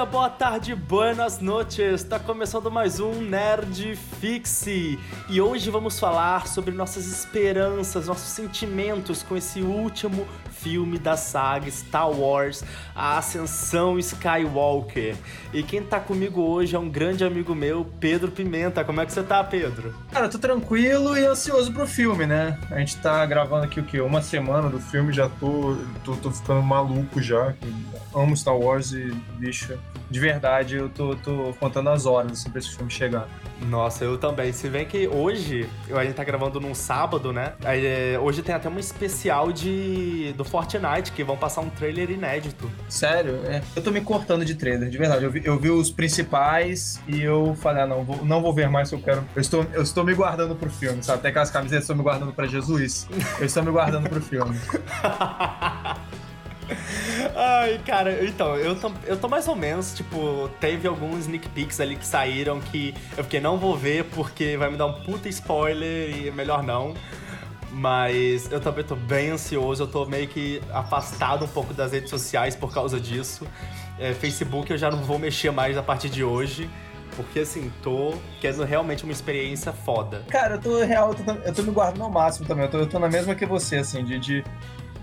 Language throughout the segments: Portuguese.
dia, boa tarde, buenas noches. Está começando mais um Nerd Fixe. E hoje vamos falar sobre nossas esperanças, nossos sentimentos com esse último filme da saga Star Wars, a Ascensão Skywalker. E quem tá comigo hoje é um grande amigo meu, Pedro Pimenta. Como é que você tá, Pedro? Cara, eu tô tranquilo e ansioso pro filme, né? A gente tá gravando aqui o quê? Uma semana do filme, já tô, tô, tô ficando maluco já. Amo Star Wars e, bicho, de verdade, eu tô, tô contando as horas assim, pra esse filme chegar. Nossa, eu também. Se bem que hoje, a gente tá gravando num sábado, né? Aí, é, hoje tem até um especial de do Fortnite, que vão passar um trailer inédito. Sério? É. Eu tô me cortando de trailer, de verdade. Eu vi, eu vi os principais e eu falei, ah, não, vou, não vou ver mais, eu quero. Eu estou, eu estou me guardando pro filme, sabe? Até aquelas camisetas, estou me guardando pra Jesus. Eu estou me guardando pro filme. Ai, cara, então, eu tô, eu tô mais ou menos, tipo, teve alguns sneak peeks ali que saíram que eu fiquei, não vou ver porque vai me dar um puta spoiler e é melhor não. Mas eu também tô bem ansioso, eu tô meio que afastado um pouco das redes sociais por causa disso. É, Facebook eu já não vou mexer mais a partir de hoje. Porque assim, tô querendo realmente uma experiência foda. Cara, eu tô real, eu tô, eu tô me guardando ao máximo também. Eu tô, eu tô na mesma que você, assim, de, de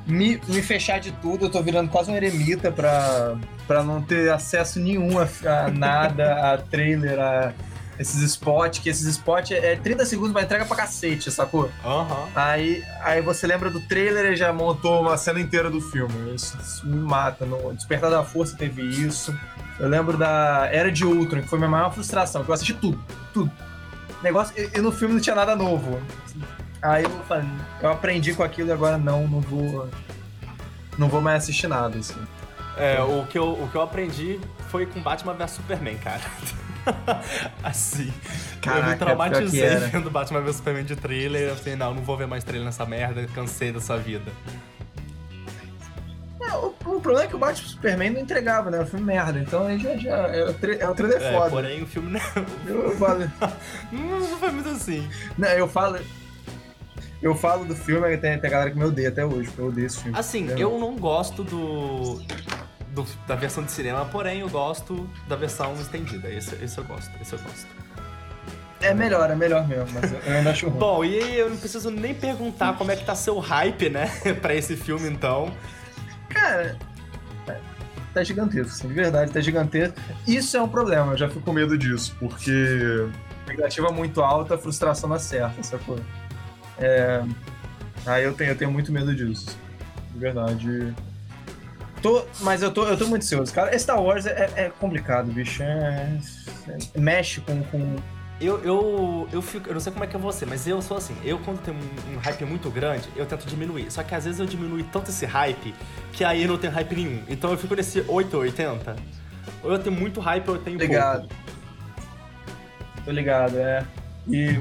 me, me fechar de tudo. Eu tô virando quase um eremita pra, pra não ter acesso nenhum a, a nada, a trailer, a esses spots, que esses spots é 30 segundos, mas entrega pra cacete, sacou? Aham. Uhum. Aí, aí você lembra do trailer e já montou uma cena inteira do filme. Isso, isso, me mata. No Despertar da Força teve isso. Eu lembro da Era de Ultron, que foi minha maior frustração, que eu assisti tudo, tudo. Negócio, e, e no filme não tinha nada novo. Aí eu falei, eu aprendi com aquilo e agora não, não vou. Não vou mais assistir nada, assim. É, o que, eu, o que eu aprendi foi com Batman vs Superman, cara. assim. Caraca, eu me traumatizei vendo Batman vs Superman de trailer. Eu falei, não, não vou ver mais trailer nessa merda, cansei dessa vida. É, o, o, problema é que o Batman vs Superman não entregava, né? Era um filme merda. Então aí já, já é, o, tre é o trailer é, foda. Porém, o filme não. Eu, eu falo. não, não foi muito assim. Não, eu falo. Eu falo do filme, tem, tem a galera que me odeia até hoje, eu odeio esse filme. Assim, eu não gosto do do, da versão de cinema, porém eu gosto da versão estendida. Esse, esse eu gosto, esse eu gosto. É melhor, é melhor mesmo, mas eu ainda acho ruim. Bom, e eu não preciso nem perguntar como é que tá seu hype, né, pra esse filme, então. Cara, tá gigantesco, assim, de verdade, tá gigantesco. Isso é um problema, eu já fico com medo disso, porque expectativa muito alta, frustração na certa, sacou? É... Aí eu tenho, eu tenho muito medo disso. De verdade. Tô, mas eu tô, eu tô muito ansioso, cara. Star Wars é, é complicado, bicho. É, é, mexe com. com... Eu, eu, eu fico. Eu não sei como é que é você, mas eu sou assim. Eu, quando tenho um, um, hype muito grande, eu tento diminuir. Só que às vezes eu diminuo tanto esse hype que aí eu não tenho hype nenhum. Então eu fico nesse 8 ou 80. Ou eu tenho muito hype ou eu tenho ligado. pouco. Tô ligado, é. E.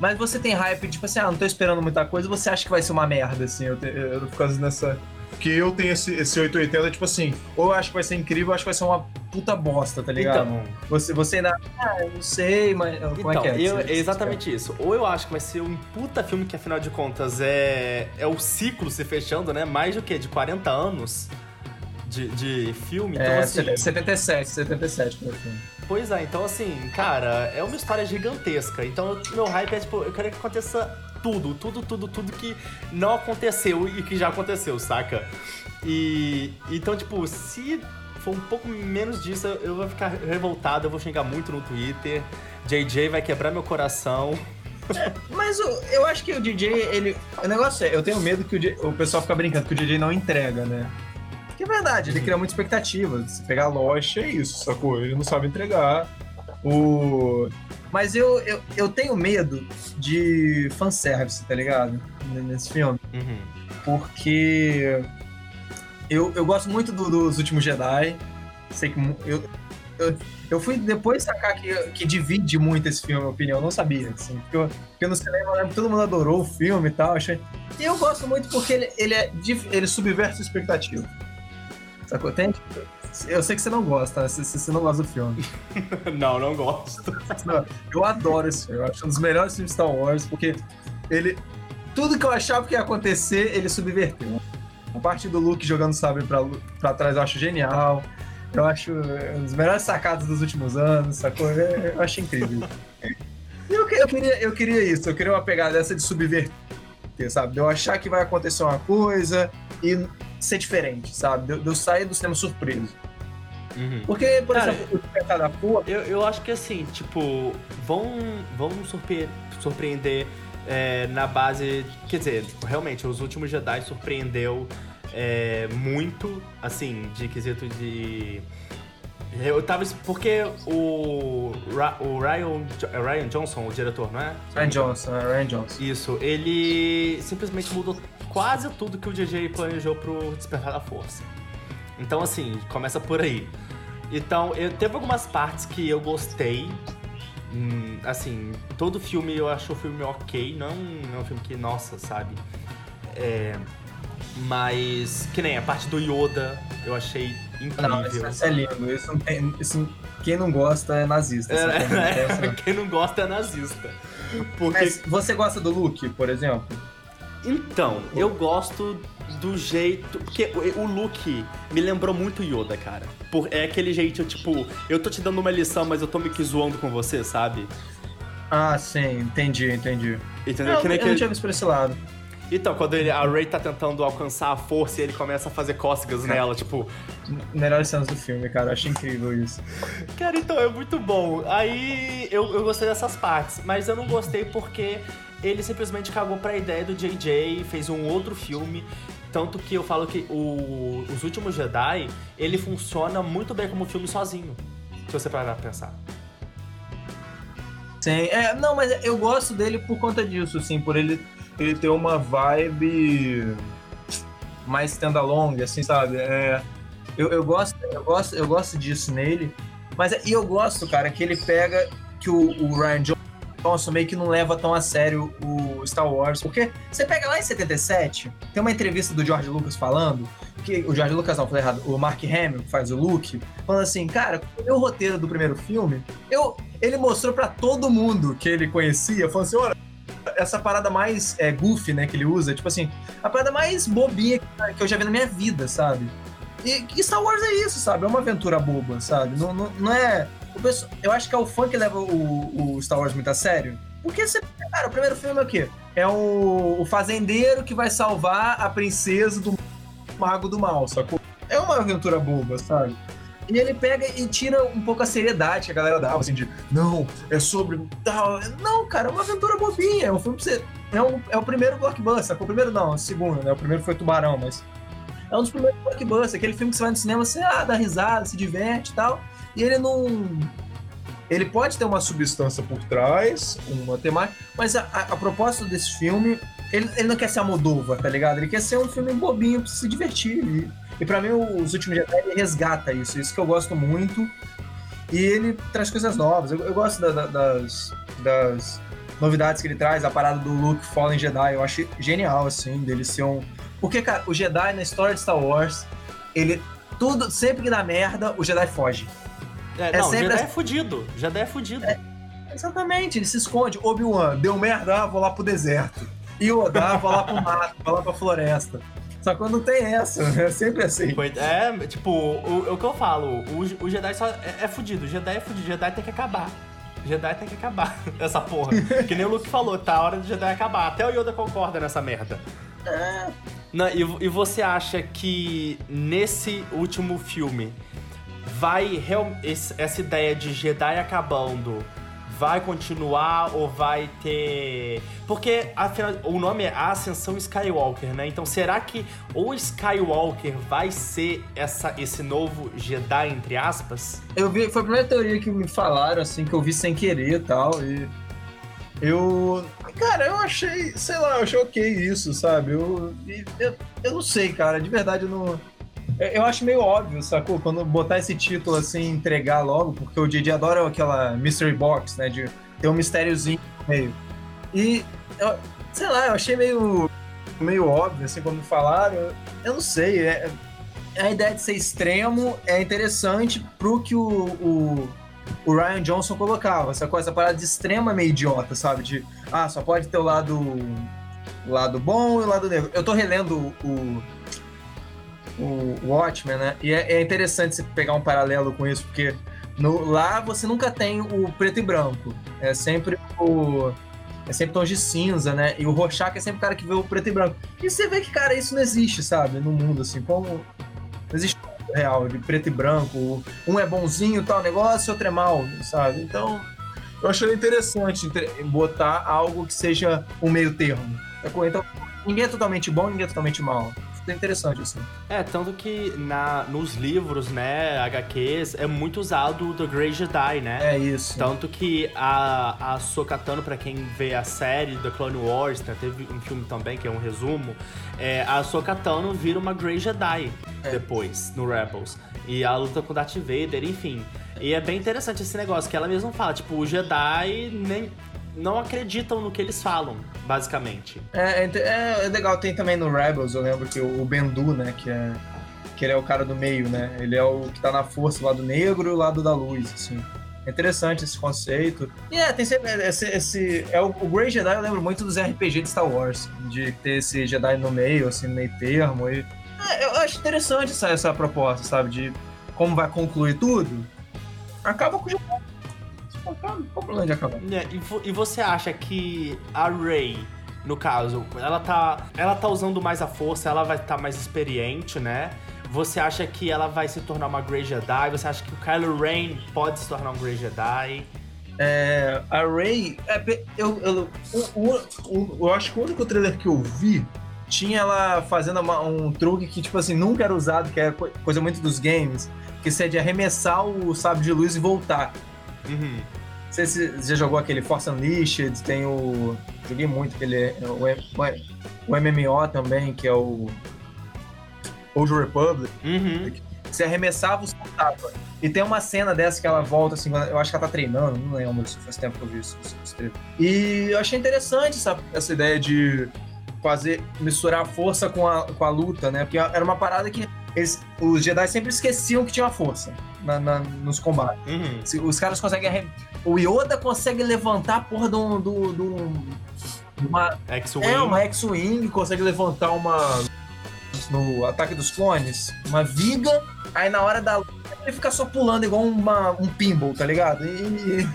Mas você tem hype, tipo assim, ah, não tô esperando muita coisa, você acha que vai ser uma merda, assim? Eu, te, eu, eu fico nessa que eu tenho esse, esse 880, tipo assim, ou eu acho que vai ser incrível, ou acho que vai ser uma puta bosta, tá ligado? Então, você, você ainda. Ah, eu não sei, mas. Como então, é que é? Eu, é exatamente isso. Ou eu acho que vai ser um puta filme que, afinal de contas, é, é o ciclo se fechando, né? Mais do que? De 40 anos de, de filme. Então, é, assim, 77, 77 foi o filme. Pois é, então assim, cara, é uma história gigantesca. Então meu hype é tipo, eu quero que aconteça tudo, tudo, tudo, tudo que não aconteceu e que já aconteceu, saca? E então, tipo, se for um pouco menos disso, eu vou ficar revoltado, eu vou xingar muito no Twitter. JJ vai quebrar meu coração. É, mas o, eu acho que o DJ, ele. O negócio é, eu tenho medo que o, o pessoal fica brincando que o DJ não entrega, né? Que é verdade, ele cria muita expectativa. Se pegar a loja, é isso, sacou? Ele não sabe entregar. O... Mas eu, eu, eu tenho medo de fanservice, tá ligado? Nesse filme. Uhum. Porque eu, eu gosto muito do, dos últimos Jedi. Sei que eu, eu, eu fui depois sacar que, que divide muito esse filme, a opinião. Eu não sabia, assim. Porque, eu, porque no cinema eu lembro que todo mundo adorou o filme e tal. Achei... E eu gosto muito porque ele, ele, é, ele subverte a expectativa. Sacou? Tem, eu sei que você não gosta, você, você não gosta do filme. não, não gosto. eu adoro esse filme. Eu acho um dos melhores filmes de Star Wars, porque ele. Tudo que eu achava que ia acontecer, ele subverteu. A parte do Luke jogando sabre pra, pra trás eu acho genial. Eu acho um dos melhores sacados dos últimos anos, sacou? Eu acho incrível. eu, eu, queria, eu queria isso, eu queria uma pegada dessa de subverter, sabe? De eu achar que vai acontecer uma coisa e ser diferente, sabe? De, de eu sair do cinema surpreso. Uhum. Porque, por Cara, exemplo, o da Força... Eu, eu acho que assim, tipo, vão, vão surpre surpreender é, na base... Quer dizer, realmente, os últimos Jedi surpreendeu é, muito, assim, de quesito de. Eu tava. Porque o, o Ryan, Ryan Johnson, o diretor, não é? Ryan Johnson, é Ryan Johnson. Isso, ele simplesmente mudou quase tudo que o DJ planejou pro Despertar da Força. Então, assim, começa por aí. Então, eu, teve algumas partes que eu gostei. Hum, assim, todo filme eu acho o filme ok, não, não é um filme que, nossa, sabe? É, mas, que nem a parte do Yoda, eu achei incrível. Não, isso, é lindo. Isso, isso, quem não gosta é nazista. É, é, quem não gosta é nazista. Porque... Mas você gosta do Luke, por exemplo? Então, eu gosto do jeito. Porque o Luke me lembrou muito Yoda, cara. Por, é aquele jeito, tipo, eu tô te dando uma lição, mas eu tô me que zoando com você, sabe? Ah, sim, entendi, entendi. Entendeu? Não, que nem eu que... não tinha visto por esse lado. Então, quando ele, a Ray tá tentando alcançar a força e ele começa a fazer cócegas nela, tipo. Melhores cenas do filme, cara. Eu achei incrível isso. Cara, então é muito bom. Aí eu, eu gostei dessas partes, mas eu não gostei porque ele simplesmente cagou pra ideia do JJ, fez um outro filme. Tanto que eu falo que o, Os Últimos Jedi, ele funciona muito bem como filme sozinho. Se você parar pra pensar. Sim, é, não, mas eu gosto dele por conta disso, assim, por ele ele tem uma vibe mais standalone, assim, sabe? É, eu, eu, gosto, eu, gosto, eu gosto disso nele. Mas e eu gosto, cara, que ele pega que o, o Ryan Johnson meio que não leva tão a sério o Star Wars. Porque você pega lá em 77, tem uma entrevista do George Lucas falando, que o George Lucas não, falei errado, o Mark Hamill, que faz o Luke, falando assim, cara, o roteiro do primeiro filme, eu, ele mostrou para todo mundo que ele conhecia, falando assim, olha, essa parada mais é, goofy, né, que ele usa, tipo assim, a parada mais bobinha que eu já vi na minha vida, sabe? E, e Star Wars é isso, sabe? É uma aventura boba, sabe? Não, não, não é. Pessoal, eu acho que é o fã que leva o, o, Star Wars muito a sério. Porque você. Cara, o primeiro filme é o quê? É o, o fazendeiro que vai salvar a princesa do Mago do Mal, sacou? É uma aventura boba, sabe? E ele pega e tira um pouco a seriedade que a galera dava, assim, de não, é sobre tal. Não, cara, é uma aventura bobinha. É um filme pra você. É, um, é o primeiro blockbuster. O primeiro não, o segundo, né? O primeiro foi Tubarão, mas. É um dos primeiros blockbusters, aquele filme que você vai no cinema, você ah, dá risada, se diverte e tal. E ele não. Ele pode ter uma substância por trás, uma temática, mas a, a, a proposta desse filme, ele, ele não quer ser a Moldova, tá ligado? Ele quer ser um filme bobinho pra se divertir. E e para mim, os últimos Jedi resgata isso, isso que eu gosto muito. E ele traz coisas novas. Eu, eu gosto da, da, das, das novidades que ele traz, a parada do Luke Fallen Jedi. Eu acho genial, assim, dele ser um. Porque, cara, o Jedi na história de Star Wars, ele. Tudo, sempre que dá merda, o Jedi foge. É, é não, sempre Jedi assim. é fudido. Jedi é fudido. É, exatamente, ele se esconde. Obi-Wan, deu merda, ah, vou lá pro deserto. Yoda, ah, vou lá pro mato, vou lá pra floresta. Só quando tem essa, é sempre assim. É, tipo, o, o que eu falo, o, o Jedi só é, é fudido. O Jedi é fudido, o Jedi tem que acabar. O Jedi tem que acabar, essa porra. que nem o Luke falou, tá a hora do Jedi acabar. Até o Yoda concorda nessa merda. É. Não, e, e você acha que nesse último filme vai essa ideia de Jedi acabando vai continuar ou vai ter. Porque afinal, o nome é Ascensão Skywalker, né? Então será que o Skywalker vai ser essa, esse novo Jedi, entre aspas? Eu vi, foi a primeira teoria que me falaram, assim, que eu vi sem querer e tal. E eu. Cara, eu achei, sei lá, eu ok isso, sabe? Eu, eu, eu não sei, cara, de verdade eu não eu acho meio óbvio, sacou? Quando botar esse título assim, entregar logo, porque o Didi adora aquela mystery box, né? De ter um mistériozinho meio. E, eu, sei lá, eu achei meio, meio óbvio, assim, quando falaram. Eu, eu não sei, é, a ideia de ser extremo é interessante pro que o, o, o Ryan Johnson colocava. Coisa, essa parada de extrema é meio idiota, sabe? De, ah, só pode ter o lado, o lado bom e o lado negro. Eu tô relendo o o Watchmen, né? E é, é interessante você pegar um paralelo com isso, porque no, lá você nunca tem o preto e branco. É sempre o. É sempre tons de cinza, né? E o Rorschach é sempre o cara que vê o preto e branco. E você vê que, cara, isso não existe, sabe? No mundo, assim, como. Não existe real, de preto e branco. Um é bonzinho, tal negócio, outro é mal, sabe? Então, eu achei interessante botar algo que seja um meio termo. Então, ninguém é totalmente bom, ninguém é totalmente mal é interessante, assim. É, tanto que na, nos livros, né, HQs, é muito usado o The Grey Jedi, né? É isso. Tanto que a, a Sokatano, pra quem vê a série The Clone Wars, né, teve um filme também, que é um resumo, é, a Sokatano vira uma Grey Jedi é. depois, no Rebels. E a luta com Darth Vader, enfim. E é bem interessante esse negócio, que ela mesma fala, tipo, o Jedi nem não acreditam no que eles falam, basicamente. É, é, é, legal, tem também no Rebels, eu lembro que o Bendu, né, que é que ele é o cara do meio, né? Ele é o que tá na força, o lado negro e o lado da luz, assim. É interessante esse conceito. E é, tem sempre esse, esse é o, o Grey Jedi, eu lembro muito dos RPG de Star Wars, de ter esse Jedi no meio, assim, meio termo. E, é, eu acho interessante essa, essa proposta, sabe? De como vai concluir tudo. Acaba com o Jedi qual de acabar? É, e, e você acha que a Rey, no caso, ela tá, ela tá usando mais a força, ela vai estar tá mais experiente, né? Você acha que ela vai se tornar uma Grey Jedi? Você acha que o Kylo Ren pode se tornar um Grey Jedi? É, a Rey, é, eu, eu, eu, eu, acho que o único trailer que eu vi tinha ela fazendo uma, um truque que, tipo assim, nunca era usado, que é coisa muito dos games, que seria de arremessar o sábio de luz e voltar. Uhum. Você, você já jogou aquele Force Unleashed, tem o. Joguei muito aquele. O, o MMO também, que é o. Old Republic. Uhum. Você arremessava o soltava. E tem uma cena dessa que ela volta, assim, eu acho que ela tá treinando, não lembro, faz tempo que eu vi isso. isso e eu achei interessante essa, essa ideia de fazer, misturar a força com a, com a luta, né? Porque era uma parada que eles, os Jedi sempre esqueciam que tinha força na, na, nos combates. Uhum. Os caras conseguem. O Yoda consegue levantar a porra de um. De, de um uma. É, uma X-Wing, consegue levantar uma. No ataque dos clones, uma viga, aí na hora da luta ele fica só pulando igual uma, um pinball, tá ligado? E,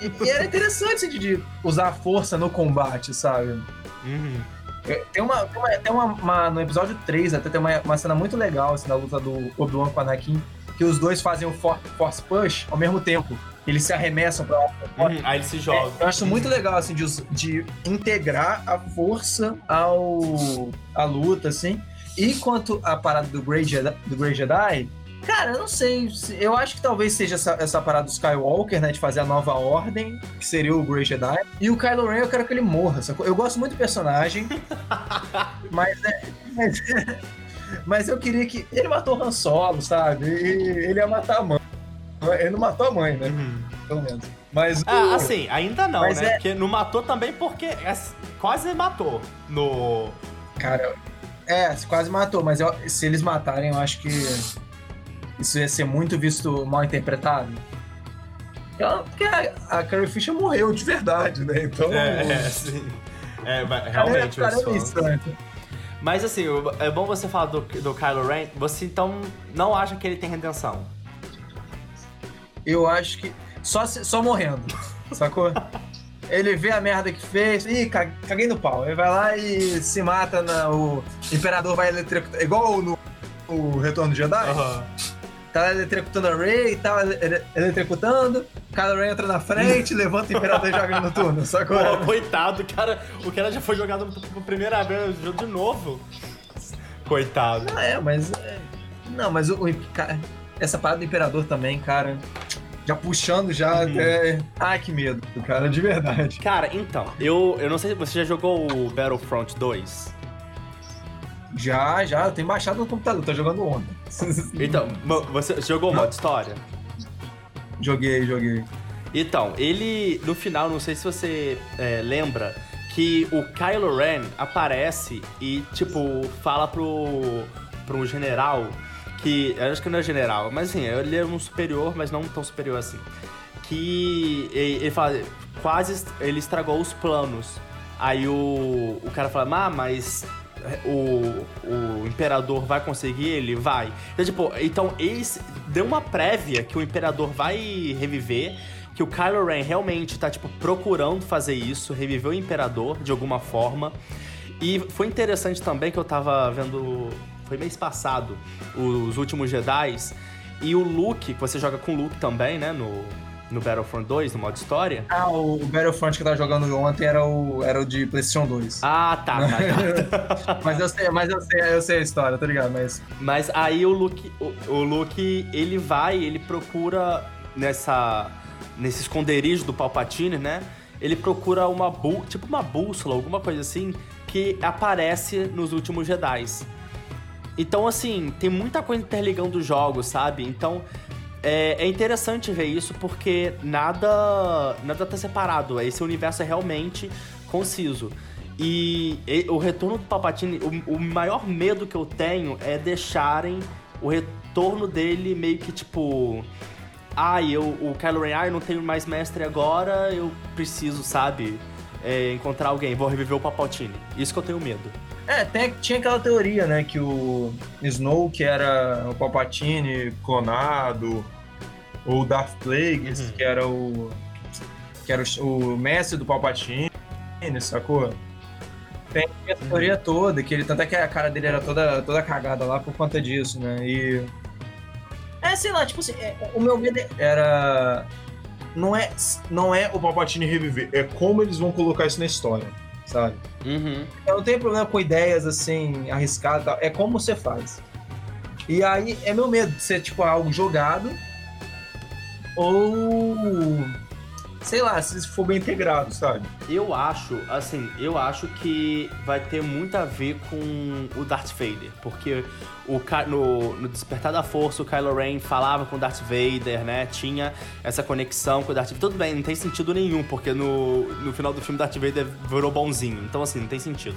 e, e era interessante de usar a força no combate, sabe? Uhum. É, tem uma, tem uma, tem uma, uma, no episódio 3 até tem uma, uma cena muito legal assim, da luta do Obi-Wan com Anakin, que os dois fazem o for, Force Push ao mesmo tempo. Eles se arremessam pra lá. Uhum, aí eles se jogam. É, eu acho muito legal, assim, de, de integrar a força ao a luta, assim. E quanto à parada do Grey Jedi, do Grey Jedi Cara, eu não sei. Eu acho que talvez seja essa, essa parada do Skywalker, né? De fazer a nova ordem, que seria o Grey Jedi. E o Kylo Ren, eu quero que ele morra. Sacou? Eu gosto muito do personagem. mas, é, mas, mas, eu queria que. Ele matou o Han Solo, sabe? E ele ia matar a mãe. Ele não matou a mãe, né? Uhum. Pelo menos. Mas. Ah, o... assim, ainda não, mas né? É... Porque não matou também porque é, quase matou no. Cara, é, quase matou, mas eu, se eles matarem, eu acho que isso ia ser muito visto mal interpretado. Porque a, a Carrie Fisher morreu de verdade, né? Então. É, é sim. É, realmente. Cara, cara, é isso, né? Mas assim, é bom você falar do, do Kylo Ren. Você então não acha que ele tem redenção? Eu acho que. Só, só morrendo. sacou? Ele vê a merda que fez. Ih, caguei no pau. Ele vai lá e se mata. Na, o Imperador vai eletrocutar. Igual no, no Retorno de Jedi. Uhum tá eletrocutando a Ray tal, eletrocutando, o Kylo Ren entra na frente, levanta o Imperador e joga no turno, sacou? Pô, coitado, cara, o cara já foi jogado por primeira vez, de novo. Coitado. Não, é, mas... É, não, mas o, o, essa parada do Imperador também, cara... Já puxando já uhum. até... Ai, que medo, cara, de verdade. Cara, então, eu, eu não sei se você já jogou o Battlefront 2. Já, já, eu tenho baixado no computador, tô jogando ontem. Então, você jogou o modo história? Joguei, joguei. Então, ele, no final, não sei se você é, lembra, que o Kylo Ren aparece e, tipo, fala pro, pro general que. Eu acho que não é general, mas assim, ele é um superior, mas não tão superior assim. Que ele, ele fala, quase ele estragou os planos. Aí o, o cara fala, ah, mas o, o, Imperador vai conseguir ele? Vai. Então, tipo, então eles deu uma prévia que o Imperador vai reviver, que o Kylo Ren realmente tá, tipo, procurando fazer isso, reviver o Imperador de alguma forma. E foi interessante também que eu tava vendo. Foi mês passado, os últimos Jedi. E o Luke, que você joga com o Luke também, né? No, no Battlefront 2, no modo história. Ah, o Battlefront que eu tava jogando ontem era o, era o de PlayStation 2. Ah, tá, tá, tá. mas eu sei, mas eu sei, eu sei a história, tá ligado? Mas, mas aí o Luke, o, o Luke, ele vai, ele procura nessa nesse esconderijo do Palpatine, né? Ele procura uma bú tipo uma bússola, alguma coisa assim, que aparece nos últimos Jedi. Então, assim, tem muita coisa interligando os jogos, sabe? Então, é, é, interessante ver isso porque nada, nada tá separado. Esse universo é realmente conciso. E, e o retorno do Palpatine, o, o, maior medo que eu tenho é deixarem o retorno dele meio que tipo. Ah, eu, o Kylo Ren, eu não tenho mais mestre agora, eu preciso, sabe? É, encontrar alguém, vou reviver o Palpatine. Isso que eu tenho medo. É, tem, tinha aquela teoria, né, que o Snow, que era o Palpatine clonado, ou o Darth Plagueis, uhum. que era o que era o, o mestre do Palpatine, sacou? Tem essa teoria uhum. toda, que ele tanto é que a cara dele era toda, toda cagada lá por conta disso, né? E é, sei lá, tipo assim, é, o meu medo era não é não é o Palpatine reviver, é como eles vão colocar isso na história sabe? Uhum. Eu não tenho problema com ideias assim, arriscadas tal. É como você faz. E aí é meu medo de ser tipo algo jogado ou sei lá, se for bem integrado, sabe? Eu acho, assim, eu acho que vai ter muito a ver com o Darth Vader, porque o, no, no Despertar da Força, o Kylo Ren falava com o Darth Vader, né? Tinha essa conexão com o Darth Vader. Tudo bem, não tem sentido nenhum, porque no, no final do filme Darth Vader virou bonzinho. Então, assim, não tem sentido.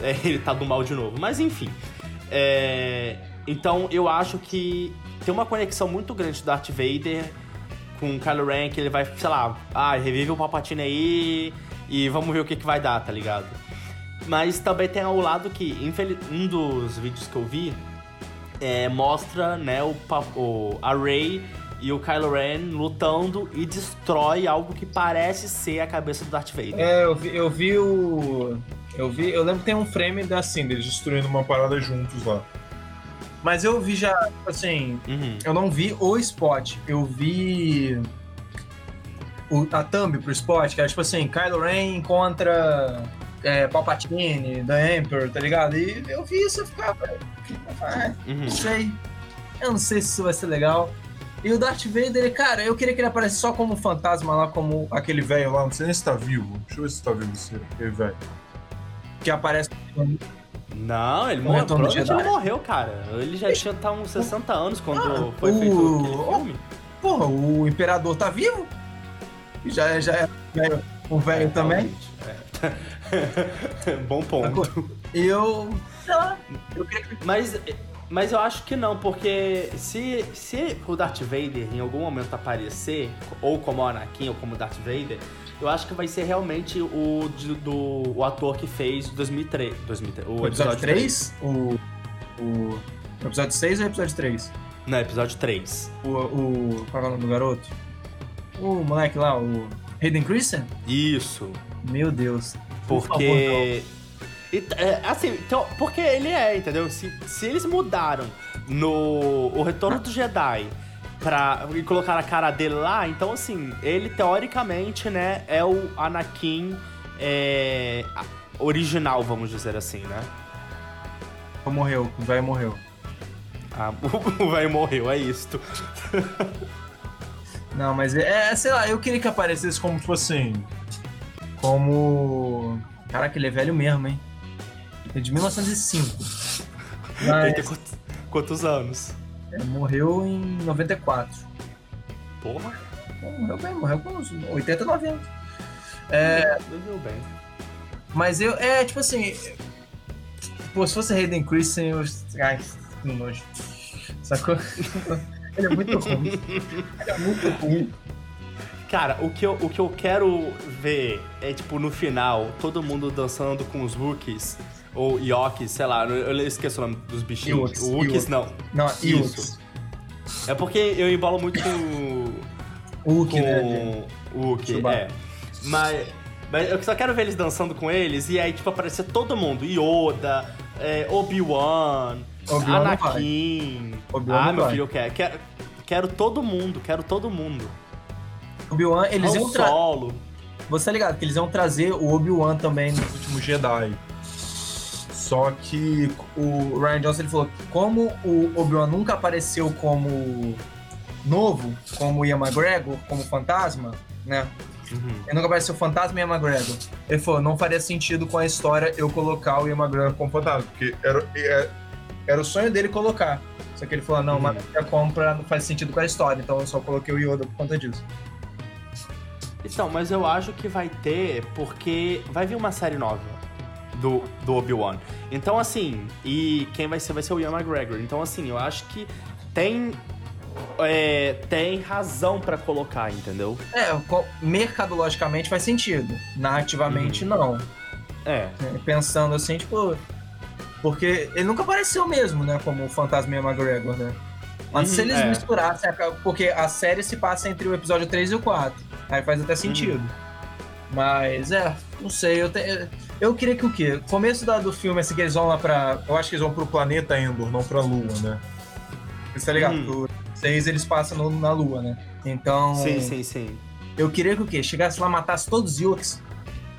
É, ele tá do mal de novo. Mas, enfim. É, então, eu acho que tem uma conexão muito grande do Darth Vader com o Kylo Ren, que ele vai, sei lá, ah, revive o Palpatine aí e vamos ver o que, que vai dar, tá ligado? Mas também tem ao lado que, um dos vídeos que eu vi, é, mostra, né, o, o, a Rey e o Kylo Ren lutando e destrói algo que parece ser a cabeça do Darth Vader. É, eu vi, eu vi o... Eu vi, eu lembro que tem um frame assim, deles destruindo uma parada juntos lá. Mas eu vi já, assim, uhum. eu não vi o spot, eu vi o, a thumb pro spot, que era tipo assim, Kylo Ren contra é, Palpatine, The Emperor, tá ligado? E eu vi isso e ficava, ah, uhum. não sei, eu não sei se isso vai ser legal. E o Darth Vader, cara, eu queria que ele aparecesse só como fantasma lá, como aquele velho lá, não sei nem se tá vivo. Deixa eu ver se tá vivo esse, aquele velho. Que aparece não, ele morreu. Provavelmente ele morreu, cara. Ele já tinha tá uns 60 anos quando ah, foi o... feito aquele filme. Porra, o Imperador tá vivo? Já, já é o velho é, também? É. Bom ponto. Eu. Sei lá. Eu Mas. Mas eu acho que não, porque se, se o Darth Vader em algum momento aparecer, ou como o Anakin ou como Darth Vader, eu acho que vai ser realmente o de, do o ator que fez 2003. 2003 o, o episódio, episódio 3? 3? O, o, episódio 6 ou episódio 3? Não, episódio 3. O, o. Qual é o nome do garoto? O moleque lá, o. Hayden Christensen? Isso. Meu Deus. Porque. Por favor, é, assim, então, porque ele é, entendeu? Se, se eles mudaram no O Retorno do Jedi pra, e colocar a cara dele lá, então assim, ele teoricamente, né, é o Anakin é, original, vamos dizer assim, né? Morreu, o velho morreu. Ah, o velho morreu, é isto. Não, mas é, é, sei lá, eu queria que aparecesse como, tipo assim. Como. Caraca, ele é velho mesmo, hein? Ele é de 1905. Mas... Ele tem quantos, quantos anos? É, morreu em 94. Porra. Morreu bem, morreu com uns 80, 90. É. Viveu bem. Mas eu. É, tipo assim. Pô, se fosse Hayden Christensen, eu. Ai, que nojo. Sacou? Ele é muito ruim. Ele é muito ruim. Cara, o que, eu, o que eu quero ver é, tipo, no final, todo mundo dançando com os rookies Ou Yokis, sei lá, eu esqueço o nome dos bichinhos. Ewoks, Wookiees Ewoks. não. Não, Isso. Ewoks. É porque eu embolo muito Hulk, com né? o Chewbacca. é. Mas, mas eu só quero ver eles dançando com eles e aí, tipo, aparecer todo mundo. Yoda, é, Obi-Wan, não Anakin. Obi-Wan Ah, meu vai. filho, eu quero, quero. Quero todo mundo, quero todo mundo. Obi-Wan, eles Han iam tra... Solo. Você tá ligado que eles iam trazer o Obi-Wan também no último Jedi. Só que o Ryan Johnson ele falou que como o Obi-Wan nunca apareceu como novo, como o Ian McGregor, como fantasma, né? Uhum. Ele nunca apareceu fantasma e Ian McGregor. Ele falou, não faria sentido com a história eu colocar o Ian McGregor como fantasma, porque era, é- era o sonho dele colocar. Só que ele falou, não, Uhum. mas a compra não faz sentido com a história, então eu só coloquei o Yoda por conta disso. Então, mas eu acho que vai ter, porque vai vir uma série nova do, do Obi-Wan. Então, assim, e quem vai ser vai ser o Ian McGregor. Então, assim, eu acho que tem. é, tem razão pra colocar, entendeu? É, mercadologicamente faz sentido. Narrativamente, não. É. né? Pensando assim, tipo. Porque ele nunca apareceu mesmo, né? Como o Fantasma McGregor, né? Mas Uhum, se eles é. misturassem, acaba- porque a série se passa entre o episódio 3 e o 4. Aí faz até sentido. Mas, é, não sei, eu, te- eu queria que o quê? Começo da- do filme, assim, que eles vão lá pra. Eu acho que eles vão pro planeta Endor, não pra Lua, né? Você tá ligado? Hum. 6 eles passam no- na Lua, né? Então. Sim, sim, sim. Eu queria que o quê? Chegasse lá, matasse todos os Yokes.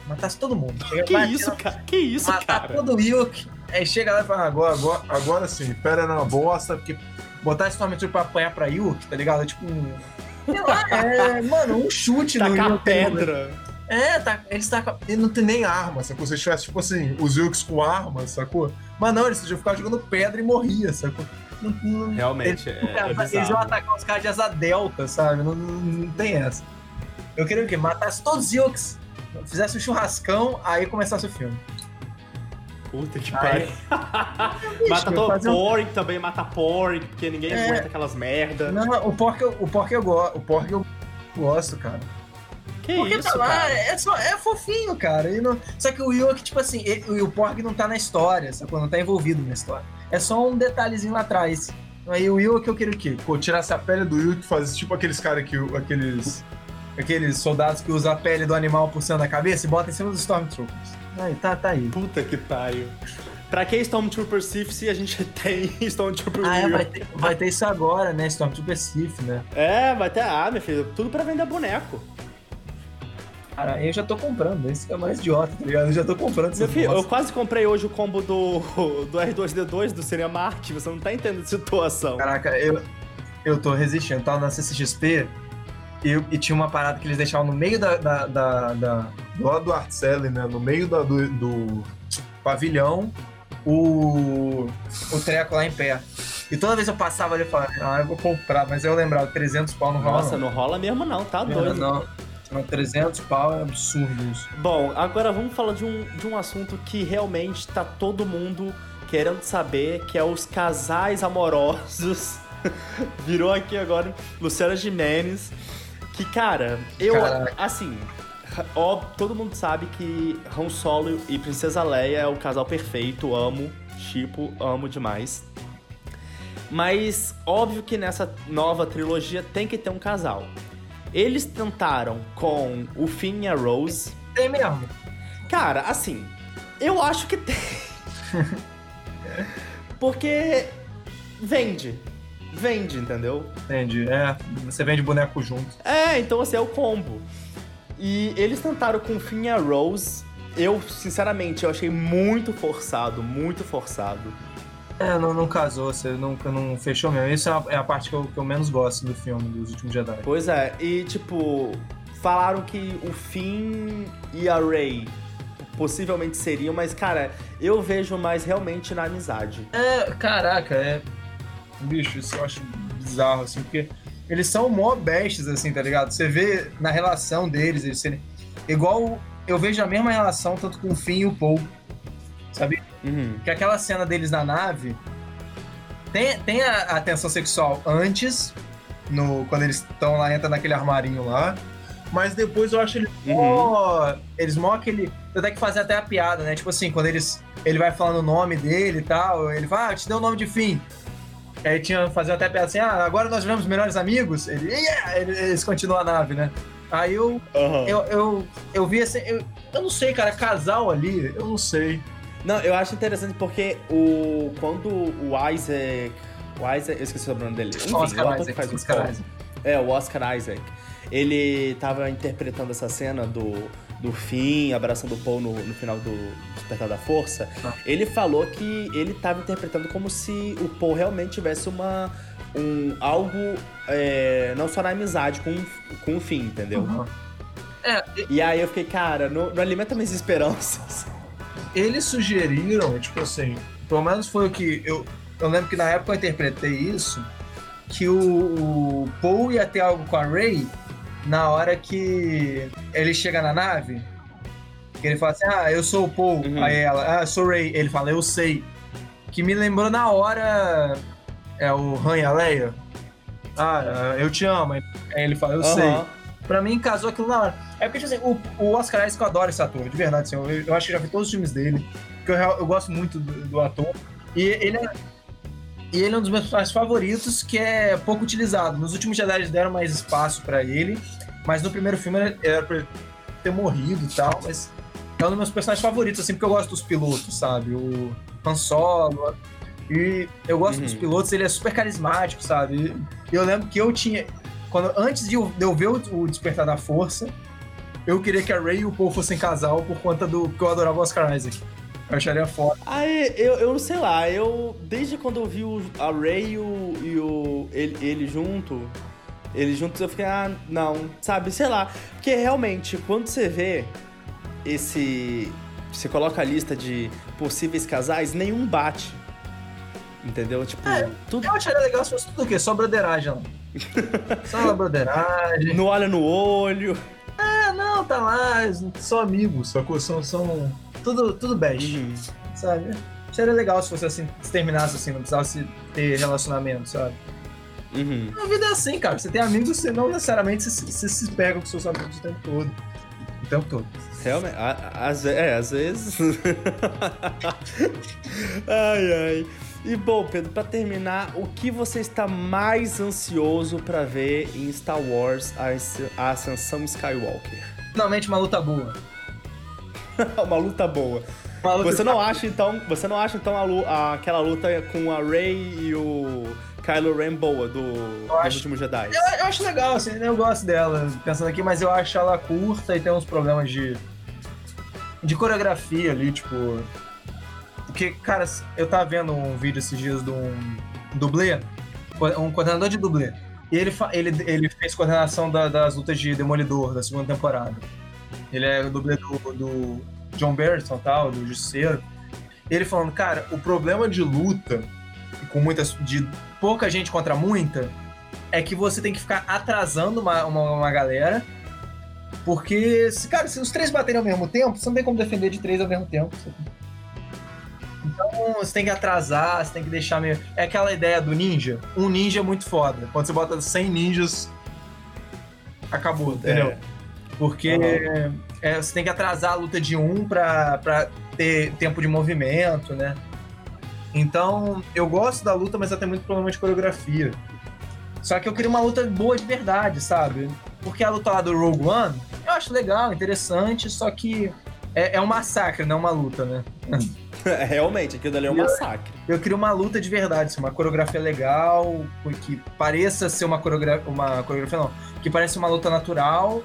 Matasse todo mundo. Que isso, cara? Que isso, Matar cara? todo o Yoke. Aí chega lá e fala, agora, agora, agora sim, pera na bosta, porque botar Stormtrooper pra apanhar pra Yuki, tá ligado? É tipo um... Sei lá, é, mano, um chute no Tacar pedra. É, tá, eles tacam... Ele não tem nem arma, sacou? Se tivesse, tipo assim, os Yukes com arma, sacou? Mas não, eles podiam ficar jogando pedra e morria, sacou? Não, não, Realmente, eles, é, é eles iam atacar os caras de asa delta, sabe? Não, não, não tem essa. Eu queria o quê? Matasse todos os Yukes. Fizesse um churrascão, aí começasse o filme. Puta que pariu. Mata todo fazer um- pork também, mata pork, porque ninguém É. aguenta aquelas merda. Não, o eu- o eu gosto. O porco eu gosto, cara. Que Porque isso, tá lá, cara? é, só, é fofinho, cara. E não- só que o Yuki, tipo assim, ele- o Porg não tá na história, sacou? Não tá envolvido na história. É só um detalhezinho lá atrás. Aí o Yuki eu queria o quê? Pô, tirasse a pele do Yuki, faz tipo aqueles caras que. Aqueles. Aqueles soldados que usam a pele do animal por cima da cabeça e botam em cima dos Stormtroopers. Aí, tá, tá aí. Puta que pariu. Pra que Stormtrooper Sith se a gente tem Stormtrooper Ah, é, vai ter, vai ter isso agora, né? Stormtrooper Sith, né? É, vai ter. Ah, meu filho, tudo pra vender boneco. Cara, eu já tô comprando. Esse é mais idiota, tá ligado? Eu já tô comprando Meu filho, eu quase comprei hoje o combo do, do R2D2 do Cinemark, você não tá entendendo a situação. Caraca, eu, eu tô resistindo. Tava na CCXP e, e tinha uma parada que eles deixavam no meio da. da, da, da- Do lado do Art Selling, né? No meio da, do, do. pavilhão o, o treco lá em pé. E toda vez eu passava ali eu falava, ah, eu vou comprar, mas eu lembrava, 300 pau não rola. Nossa, não rola mesmo não, tá não. doido. não. Não, 300 pau é absurdo isso. Bom, agora vamos falar de um, de um assunto que realmente tá todo mundo querendo saber, que é os casais amorosos. Virou aqui agora Luciana Gimenez. Que, cara, eu, Caraca. assim, ó, todo mundo sabe que Han Solo e Princesa Leia é o casal perfeito, amo, tipo, amo demais. Mas óbvio que nessa nova trilogia tem que ter um casal. Eles tentaram com o Finn e a Rose, Tem mesmo. Cara, assim, eu acho que tem. Porque vende. Vende, entendeu? Entendi. É, você vende boneco junto. É, então assim, é o combo. E eles tentaram com o Finn e a Rose. Eu, sinceramente, eu achei muito forçado, muito forçado. É, não, não casou, você nunca não fechou mesmo. Isso é a, é a parte que eu, que eu menos gosto do filme, dos últimos Jedi. Pois é, e tipo, falaram que o Finn e a Rey possivelmente seriam, mas cara, eu vejo mais realmente na amizade. É, caraca, é. Bicho, isso eu acho bizarro, assim, porque eles são mó bestes, assim, tá ligado? Você vê na relação deles, eles serem. Igual eu vejo a mesma relação tanto com o Finn e o Paul. Sabe? Uhum. Que aquela cena deles na nave tem, tem a, a tensão sexual antes, no, quando eles estão lá, entra naquele armarinho lá. Mas depois eu acho eles Uhum. mó. Eles mó aquele. Eu tenho que fazer até a piada, né? Tipo assim, quando eles ele vai falando o nome dele e tal. Ele fala, ah, te deu o nome de Finn. Aí tinha fazer até piada assim, ah, agora nós viramos melhores amigos. Ele, yeah! eles continuam a nave, né? Aí eu, Aham. eu, eu, eu vi assim, eu, eu não sei, cara, casal ali, eu não sei. Não, eu acho interessante porque o quando o Isaac. O Isaac. Eu esqueci o nome dele. Enfim, o Oscar que Isaac, faz o Oscar. Isaac. É, o Oscar Isaac. Ele tava interpretando essa cena do, do fim, abraçando o Paul no, no final do Despertar da Força. Ah. Ele falou que ele tava interpretando como se o Paul realmente tivesse uma. Um, algo é, não só na amizade com, com o fim, entendeu? Uhum. É, E aí eu fiquei, cara, não, não alimenta minhas esperanças. Eles sugeriram, tipo assim, pelo menos foi o que eu, eu lembro que na época eu interpretei isso, que o, o Paul ia ter algo com a Ray na hora que ele chega na nave, que ele fala assim, ah, eu sou o Paul, Uhum. aí ela, ah, eu sou o Ray, ele fala, eu sei, que me lembrou na hora, é o Han e a Leia, ah, eu te amo, aí ele fala, eu sei. Pra mim, casou aquilo na hora. É porque, tipo assim, o, o Oscar Isaac, eu adoro esse ator, de verdade. Assim, eu, eu acho que já vi todos os filmes dele. Porque eu, eu gosto muito do, do ator. E ele é. E ele é um dos meus personagens favoritos, que é pouco utilizado. Nos últimos Jedi eles deram mais espaço pra ele, mas no primeiro filme era- era pra ele ter morrido e tal, mas é um dos meus personagens favoritos, assim, porque eu gosto dos pilotos, sabe? O Han Solo. E eu gosto Uhum. dos pilotos, ele é super carismático, sabe? E eu lembro que eu tinha. Quando, antes de eu, de eu ver o, o Despertar da Força, eu queria que a Ray e o Paul fossem casal por conta do que eu adorava o Oscar Isaac. Eu acharia foda. Aí, eu, eu não sei lá, eu. Desde quando eu vi o, a Ray e o. E o ele, ele junto. Eles juntos, eu fiquei, ah, não, sabe, sei lá. Porque realmente, quando você vê esse. Você coloca a lista de possíveis casais, nenhum bate. Entendeu? Tipo, É, tudo. Eu acharia legal se fosse tudo o quê? Só broderagem Só broderagem. Não olha no olho. Ah, não, tá lá, são amigos, sacou? São, são tudo, tudo best, Uhum. sabe? Seria legal se fosse assim, se terminasse assim, não precisasse ter relacionamento, sabe? Uhum. A vida é assim, cara. Você tem amigos, você não necessariamente se, se, se pega com seus amigos o tempo todo. O tempo todo. Realmente, às, é, às vezes. ai, ai. E bom, Pedro, pra terminar, o que você está mais ansioso pra ver em Star Wars A Asc- A Ascensão Skywalker? Finalmente uma luta boa. Uma luta boa. Uma luta Você não acha então, você não acha então a aquela luta com a Rey e o Kylo Ren boa do acho- últimos Jedi? Eu, eu acho legal, assim, eu gosto dela, pensando aqui, mas eu acho ela curta e tem uns problemas de. de coreografia ali, tipo. Porque, cara, eu tava vendo um vídeo esses dias de um dublê, um coordenador de dublê. E ele, ele, ele fez coordenação da- das lutas de Demolidor, da segunda temporada. Ele é o dublê do, do John Barristan, tal, do Justiceiro. Ele falando, cara, o problema de luta, com muitas. de pouca gente contra muita, é que você tem que ficar atrasando uma, uma, uma galera. Porque, cara, se os três baterem ao mesmo tempo, você não tem como defender de três ao mesmo tempo. Então, você tem que atrasar, você tem que deixar meio. É aquela ideia do ninja. Um ninja é muito foda. Quando você bota 100 ninjas, acabou, entendeu? É. Porque Aham. é, você tem que atrasar a luta de um pra, pra ter tempo de movimento, né? Então, eu gosto da luta, mas ela tem muito problema de coreografia. Só que eu queria uma luta boa de verdade, sabe? Porque a luta lá do Rogue One, eu acho legal, interessante, só que é, é um massacre, não uma luta, né? Realmente, aquilo ali é um massacre. Eu queria uma luta de verdade, assim, uma coreografia legal, que pareça ser uma coreografia, uma coreografia não, que pareça uma luta natural,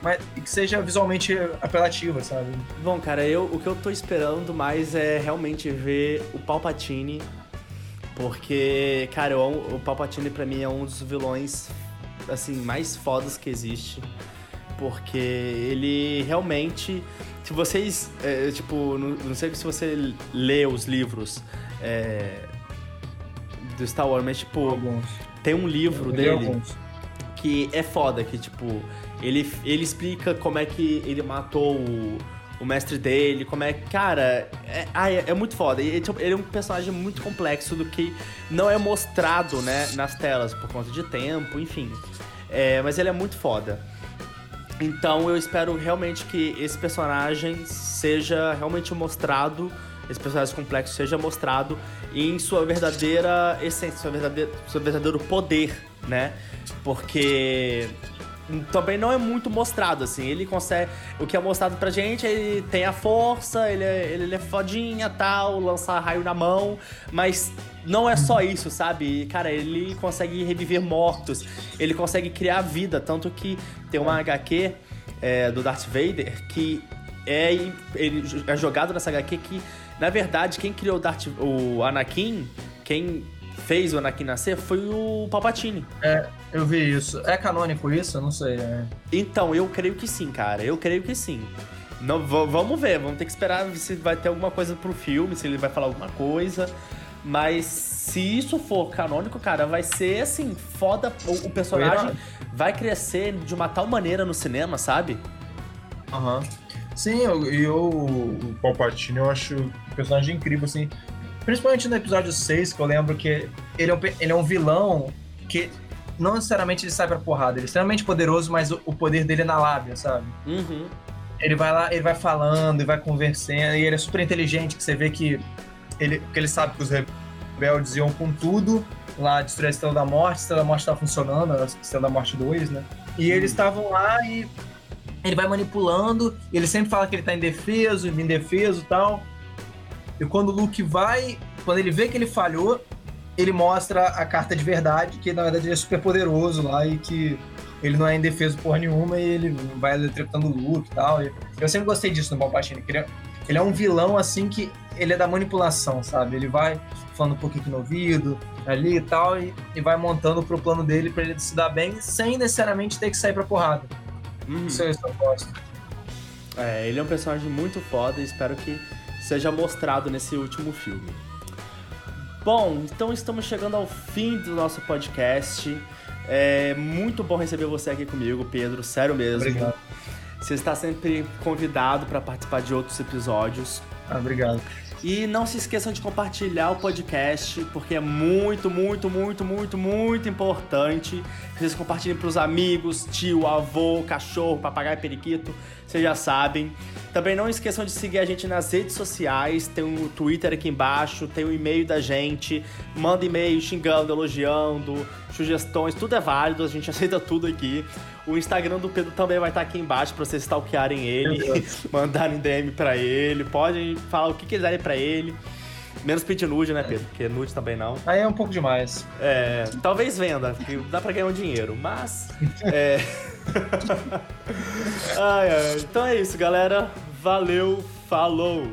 mas que seja visualmente apelativa, sabe? Bom, cara, eu, o que eu tô esperando mais é realmente ver o Palpatine. Porque, cara, eu o Palpatine pra mim é um dos vilões, assim, mais fodas que existe. Porque ele realmente. Se vocês. é, tipo, não, não sei se você lê os livros é, do Star Wars, mas, tipo, Alguns. tem um livro Eu dele alguns. que é foda, que tipo, ele, ele explica como é que ele matou o, o mestre dele, como é que. Cara, é, é, é muito foda. E, tipo, ele é um personagem muito complexo do que não é mostrado, né, nas telas, por conta de tempo, enfim. É, mas ele é muito foda. Então eu espero realmente que esse personagem seja realmente mostrado, esse personagem complexo seja mostrado em sua verdadeira essência, seu verdadeiro, seu verdadeiro poder, né? Porque também não é muito mostrado, assim. Ele consegue. O que é mostrado pra gente, ele tem a força, ele é, ele é fodinha tal, lança raio na mão, mas não é só isso, sabe? Cara, ele consegue reviver mortos, ele consegue criar vida, tanto que tem uma HQ é, do Darth Vader que é, ele é jogado nessa HQ que, na verdade, quem criou o, Darth, o Anakin, quem fez o Anakin nascer foi o Palpatine. É, eu vi isso. É canônico isso? Eu não sei. É. Então, eu creio que sim, cara. Eu creio que sim. Não, vamos ver, vamos ter que esperar se vai ter alguma coisa pro filme, se ele vai falar alguma coisa. Mas se isso for canônico, cara, vai ser assim, foda. O, o personagem vai crescer de uma tal maneira no cinema, sabe? Aham. Uhum. Sim, e eu, o Palpatine eu acho um personagem incrível, assim. Principalmente no episódio 6, que eu lembro que ele é um, ele é um vilão que não necessariamente ele sai pra porrada, ele é extremamente poderoso, mas o, o poder dele é na lábia, sabe? Uhum. Ele vai lá, ele vai falando, e vai conversando, e ele é super inteligente, que você vê que ele, que ele sabe que os rebeldes iam com tudo lá destruir a Estrela da Morte, a Estrela da Morte tá funcionando, a Estrela da Morte 2, né? E eles estavam lá e ele vai manipulando, ele sempre fala que ele tá indefeso, indefeso e tal. E quando o Luke vai, quando ele vê que ele falhou, ele mostra a carta de verdade, que na verdade ele é super poderoso lá e que ele não é indefeso por nenhuma e ele vai eletrocutando o Luke e tal. eu sempre gostei disso no Palpatine, é, ele é um vilão assim que ele é da manipulação, sabe? Ele vai falando um pouquinho no ouvido, ali e tal, e, e vai montando pro plano dele para ele se dar bem, sem necessariamente ter que sair pra porrada. Uhum. Isso, isso eu gosto. É, ele é um personagem muito foda e espero que seja mostrado nesse último filme. Bom, então estamos chegando ao fim do nosso podcast. É muito bom receber você aqui comigo, Pedro, sério mesmo. Obrigado. Você está sempre convidado para participar de outros episódios. Ah, obrigado. E não se esqueçam de compartilhar o podcast, porque é muito, muito, muito, muito, muito importante. Vocês compartilhem para os amigos, tio, avô, cachorro, papagaio, periquito, vocês já sabem. Também não esqueçam de seguir a gente nas redes sociais, tem o Twitter aqui embaixo, tem o e-mail da gente. Manda e-mail xingando, elogiando, sugestões, tudo é válido, a gente aceita tudo aqui. O Instagram do Pedro também vai estar aqui embaixo para vocês stalkearem ele, mandarem DM para ele, podem falar o que quiserem para ele. Menos pit nude, né, Pedro? Porque nude também não. Aí é um pouco demais. É, talvez venda, porque dá pra ganhar um dinheiro, mas. é... ai, ai. Então é isso, galera. Valeu, falou!